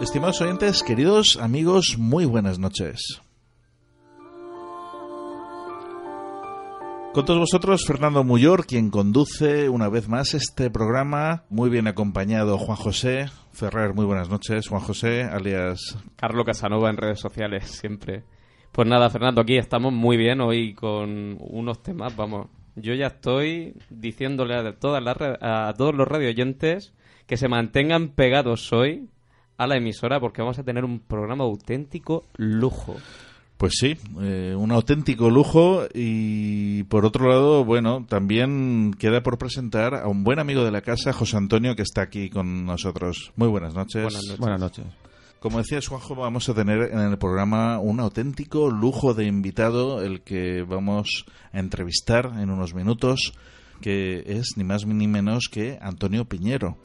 Estimados oyentes, queridos amigos, muy buenas noches. Con todos vosotros, Fernando Muyor, quien conduce una vez más este programa, muy bien acompañado Juan José Ferrer. Muy buenas noches, Juan José, alias Carlos Casanova en redes sociales, siempre. Pues nada, Fernando, aquí estamos muy bien hoy con unos temas, vamos. Yo ya estoy diciéndole a, todas las, a todos los radioyentes que se mantengan pegados hoy a la emisora porque vamos a tener un programa auténtico lujo. Pues sí, eh, un auténtico lujo y por otro lado, bueno, también queda por presentar a un buen amigo de la casa, José Antonio, que está aquí con nosotros. Muy buenas noches. Buenas noches. Como decía Juanjo, vamos a tener en el programa un auténtico lujo de invitado, el que vamos a entrevistar en unos minutos, que es ni más ni menos que Antonio Piñero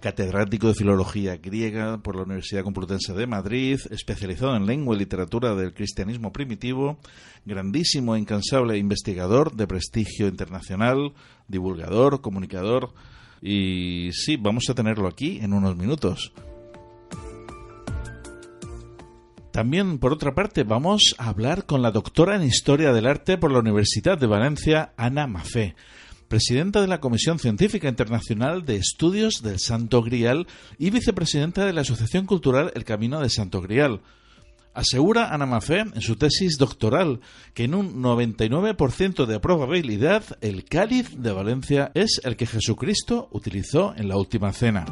catedrático de Filología Griega por la Universidad Complutense de Madrid, especializado en lengua y literatura del cristianismo primitivo, grandísimo e incansable investigador de prestigio internacional, divulgador, comunicador. Y sí, vamos a tenerlo aquí en unos minutos. También, por otra parte, vamos a hablar con la doctora en Historia del Arte por la Universidad de Valencia, Ana Mafé presidenta de la Comisión Científica Internacional de Estudios del Santo Grial y vicepresidenta de la Asociación Cultural El Camino de Santo Grial. Asegura Ana Mafé en su tesis doctoral que en un 99% de probabilidad el cáliz de Valencia es el que Jesucristo utilizó en la última cena.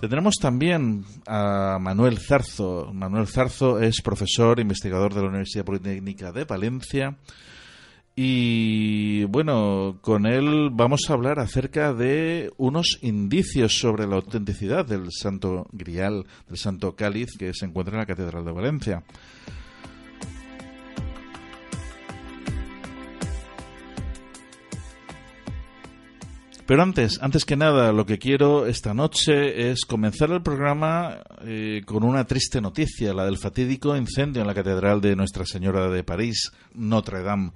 Tendremos también a Manuel Zarzo. Manuel Zarzo es profesor investigador de la Universidad Politécnica de Valencia y bueno, con él vamos a hablar acerca de unos indicios sobre la autenticidad del Santo Grial, del Santo Cáliz que se encuentra en la Catedral de Valencia. Pero antes, antes que nada, lo que quiero esta noche es comenzar el programa eh, con una triste noticia, la del fatídico incendio en la Catedral de Nuestra Señora de París, Notre Dame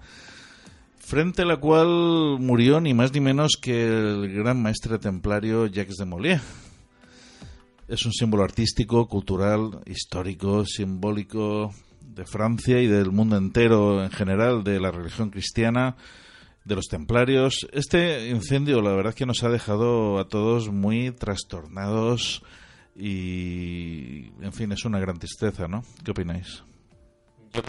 frente a la cual murió ni más ni menos que el gran maestre templario Jacques de Molay. Es un símbolo artístico, cultural, histórico, simbólico de Francia y del mundo entero en general, de la religión cristiana, de los templarios. Este incendio, la verdad, que nos ha dejado a todos muy trastornados y, en fin, es una gran tristeza, ¿no? ¿Qué opináis? Yo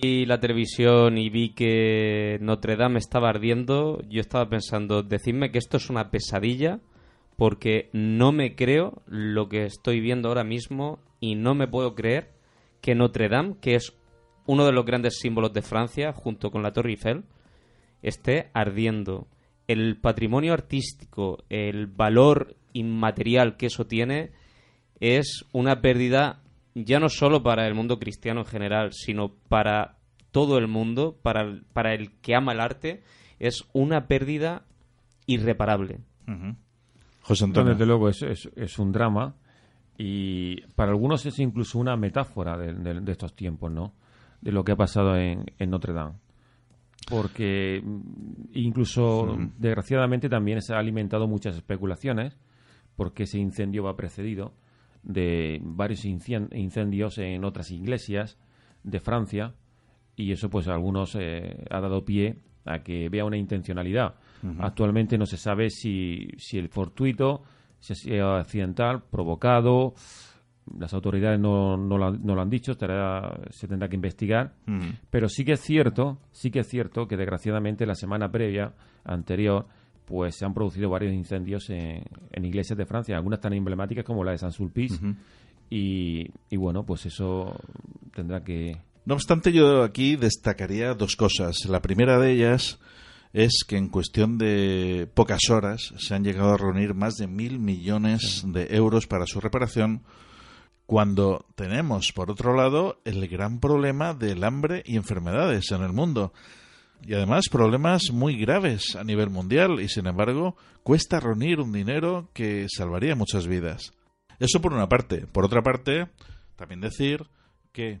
vi la televisión y vi que Notre Dame estaba ardiendo, yo estaba pensando, decidme que esto es una pesadilla, porque no me creo lo que estoy viendo ahora mismo y no me puedo creer que Notre Dame, que es uno de los grandes símbolos de Francia, junto con la Torre Eiffel, esté ardiendo. El patrimonio artístico, el valor inmaterial que eso tiene, es una pérdida ya no solo para el mundo cristiano en general, sino para todo el mundo, para el, para el que ama el arte, es una pérdida irreparable. José No, Antonio. desde luego, es, es, es un drama y para algunos es incluso una metáfora de, de- de estos tiempos, ¿no? De lo que ha pasado en, en Notre Dame. Porque mm, incluso, desgraciadamente, también se ha alimentado muchas especulaciones, porque ese incendio va precedido de varios incendios en otras iglesias de Francia, y eso, pues, a algunos eh, ha dado pie a que vea una intencionalidad. Actualmente no se sabe si, si el fortuito, si ha sido accidental, provocado. Las autoridades no, no, lo, han- no lo han dicho, estará- se tendrá que investigar. Pero sí que es cierto, sí que es cierto que desgraciadamente la semana previa, anterior, pues se han producido varios incendios en, en iglesias de Francia, algunas tan emblemáticas como la de San Sulpice. y, y bueno, pues eso tendrá que, No obstante, yo aquí destacaría dos cosas. La primera de ellas es que en cuestión de pocas horas se han llegado a reunir más de mil millones de euros para su reparación, cuando tenemos, por otro lado, el gran problema del hambre y enfermedades en el mundo. Y además problemas muy graves a nivel mundial y sin embargo cuesta reunir un dinero que salvaría muchas vidas. Eso por una parte. Por otra parte, también decir que